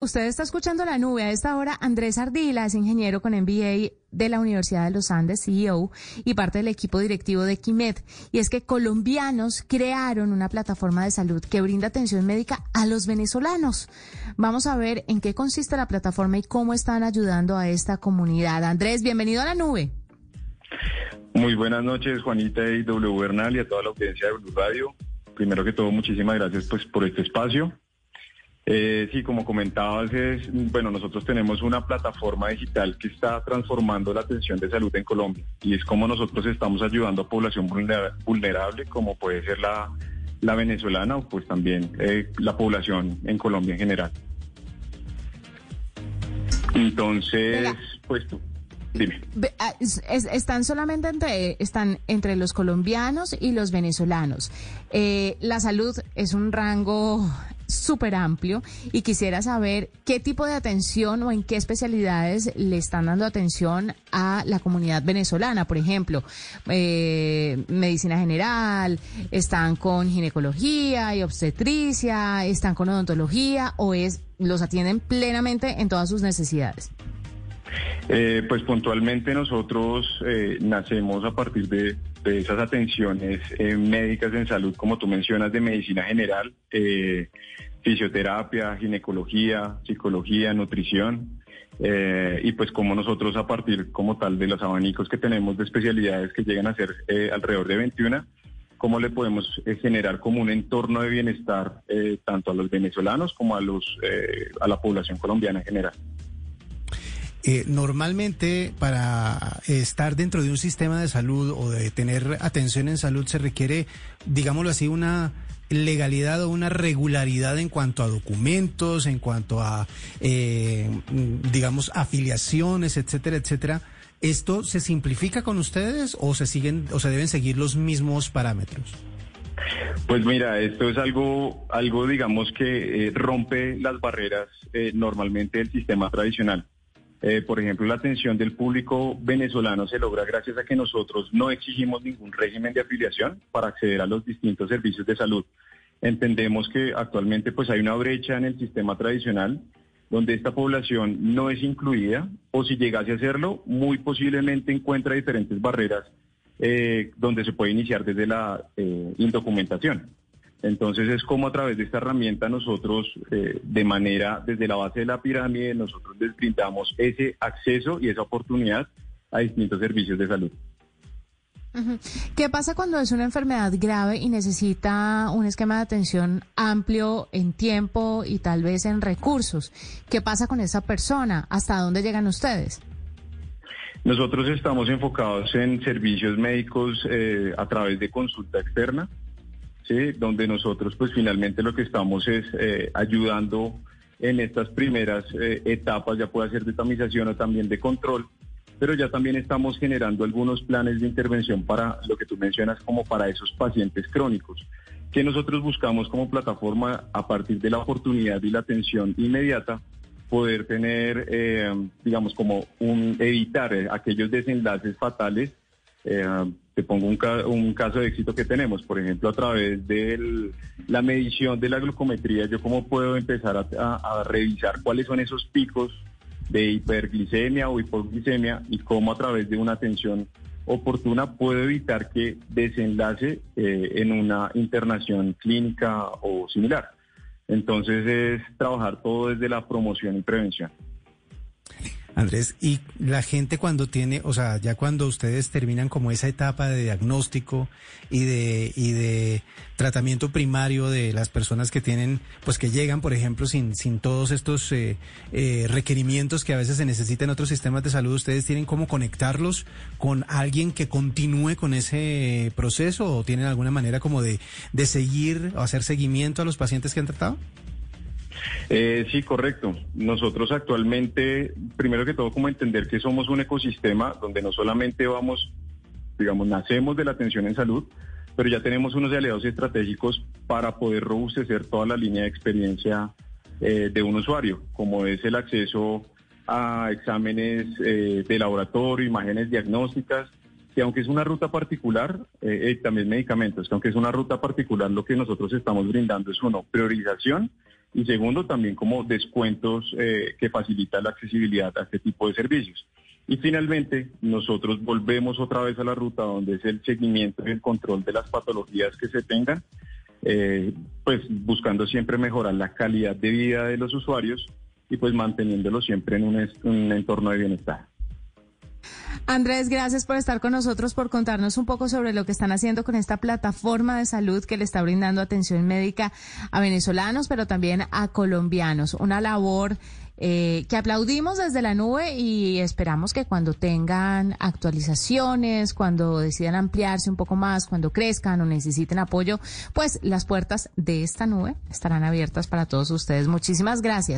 Usted está escuchando la nube. A esta hora, Andrés Ardila es ingeniero con MBA de la Universidad de los Andes, CEO, y parte del equipo directivo de Quimed. Y es que colombianos crearon una plataforma de salud que brinda atención médica a los venezolanos. Vamos a ver en qué consiste la plataforma y cómo están ayudando a esta comunidad. Andrés, bienvenido a la nube. Muy buenas noches, Juanita y W Bernal y a toda la audiencia de Blue Radio. Primero que todo, muchísimas gracias pues, por este espacio. Eh, sí, como comentabas, es, bueno, nosotros tenemos una plataforma digital que está transformando la atención de salud en Colombia y es como nosotros estamos ayudando a población vulnerable, como puede ser la, venezolana o pues también eh, la población en Colombia en general. Entonces, pues Dime. Ah, están solamente entre, están entre los colombianos y los venezolanos. Eh, la salud es un rango súper amplio y quisiera saber qué tipo de atención o en qué especialidades le están dando atención a la comunidad venezolana, por ejemplo, eh, medicina general, están con ginecología y obstetricia, están con odontología o es los atienden plenamente en todas sus necesidades. Eh, pues puntualmente nosotros eh, nacemos a partir de, esas atenciones eh, médicas en salud, como tú mencionas, de medicina general, fisioterapia, ginecología, psicología, nutrición. y pues como nosotros a partir como tal de los abanicos que tenemos de especialidades que llegan a ser alrededor de 21, cómo le podemos generar como un entorno de bienestar tanto a los venezolanos como a, los, a la población colombiana en general. Eh, normalmente para estar dentro de un sistema de salud o de tener atención en salud se requiere, digámoslo así, una legalidad o una regularidad en cuanto a documentos, en cuanto a, eh, digamos, afiliaciones, etcétera, etcétera. ¿Esto se simplifica con ustedes o se siguen o se deben seguir los mismos parámetros? Pues mira, esto es algo, algo digamos que eh, rompe las barreras normalmente del sistema tradicional. Eh, por ejemplo, la atención del público venezolano se logra gracias a que nosotros no exigimos ningún régimen de afiliación para acceder a los distintos servicios de salud. Entendemos que actualmente pues hay una brecha en el sistema tradicional donde esta población no es incluida o si llegase a serlo, muy posiblemente encuentra diferentes barreras eh, donde se puede iniciar desde la eh, indocumentación. Entonces es como a través de esta herramienta nosotros, eh, de manera, desde la base de la pirámide, nosotros les brindamos ese acceso y esa oportunidad a distintos servicios de salud. ¿Qué pasa cuando es una enfermedad grave y necesita un esquema de atención amplio en tiempo y tal vez en recursos? ¿Qué pasa con esa persona? ¿Hasta dónde llegan ustedes? Nosotros estamos enfocados en servicios médicos eh, a través de consulta externa donde nosotros pues finalmente lo que estamos es eh, ayudando en estas primeras eh, etapas, ya puede ser de tamización o también de control, pero ya también estamos generando algunos planes de intervención para lo que tú mencionas como para esos pacientes crónicos, que nosotros buscamos como plataforma a partir de la oportunidad y la atención inmediata poder tener, eh, digamos, como un evitar aquellos desenlaces fatales eh, te pongo un, caso de éxito que tenemos, por ejemplo, a través de la medición de la glucometría, yo cómo puedo empezar a, revisar cuáles son esos picos de hiperglicemia o hipoglicemia y cómo a través de una atención oportuna puedo evitar que desenlace eh, en una internación clínica o similar. Entonces es trabajar todo desde la promoción y prevención. Andrés, y la gente cuando tiene, o sea, ya cuando ustedes terminan como esa etapa de diagnóstico y de, y de tratamiento primario de las personas que tienen, pues que llegan, por ejemplo, sin, sin todos estos eh, eh, requerimientos que a veces se necesitan en otros sistemas de salud, ¿ustedes tienen cómo conectarlos con alguien que continúe con ese proceso o tienen alguna manera como de, de seguir o hacer seguimiento a los pacientes que han tratado? Eh, sí, correcto. Nosotros actualmente, primero que todo, como entender que somos un ecosistema donde no solamente vamos, digamos, nacemos de la atención en salud, pero ya tenemos unos aliados estratégicos para poder robustecer toda la línea de experiencia eh, de un usuario, como es el acceso a exámenes eh, de laboratorio, imágenes diagnósticas, que aunque es una ruta particular, también medicamentos, que aunque es una ruta particular, lo que nosotros estamos brindando es uno, priorización y segundo, también como descuentos eh, que facilitan la accesibilidad a este tipo de servicios. Y finalmente, nosotros volvemos otra vez a la ruta donde es el seguimiento y el control de las patologías que se tengan, eh, pues buscando siempre mejorar la calidad de vida de los usuarios y pues manteniéndolo siempre en un entorno de bienestar. Andrés, gracias por estar con nosotros, por contarnos un poco sobre lo que están haciendo con esta plataforma de salud que le está brindando atención médica a venezolanos, pero también a colombianos. Una labor eh, que aplaudimos desde la nube y esperamos que cuando tengan actualizaciones, cuando decidan ampliarse un poco más, cuando crezcan o necesiten apoyo, pues las puertas de esta nube estarán abiertas para todos ustedes. Muchísimas gracias.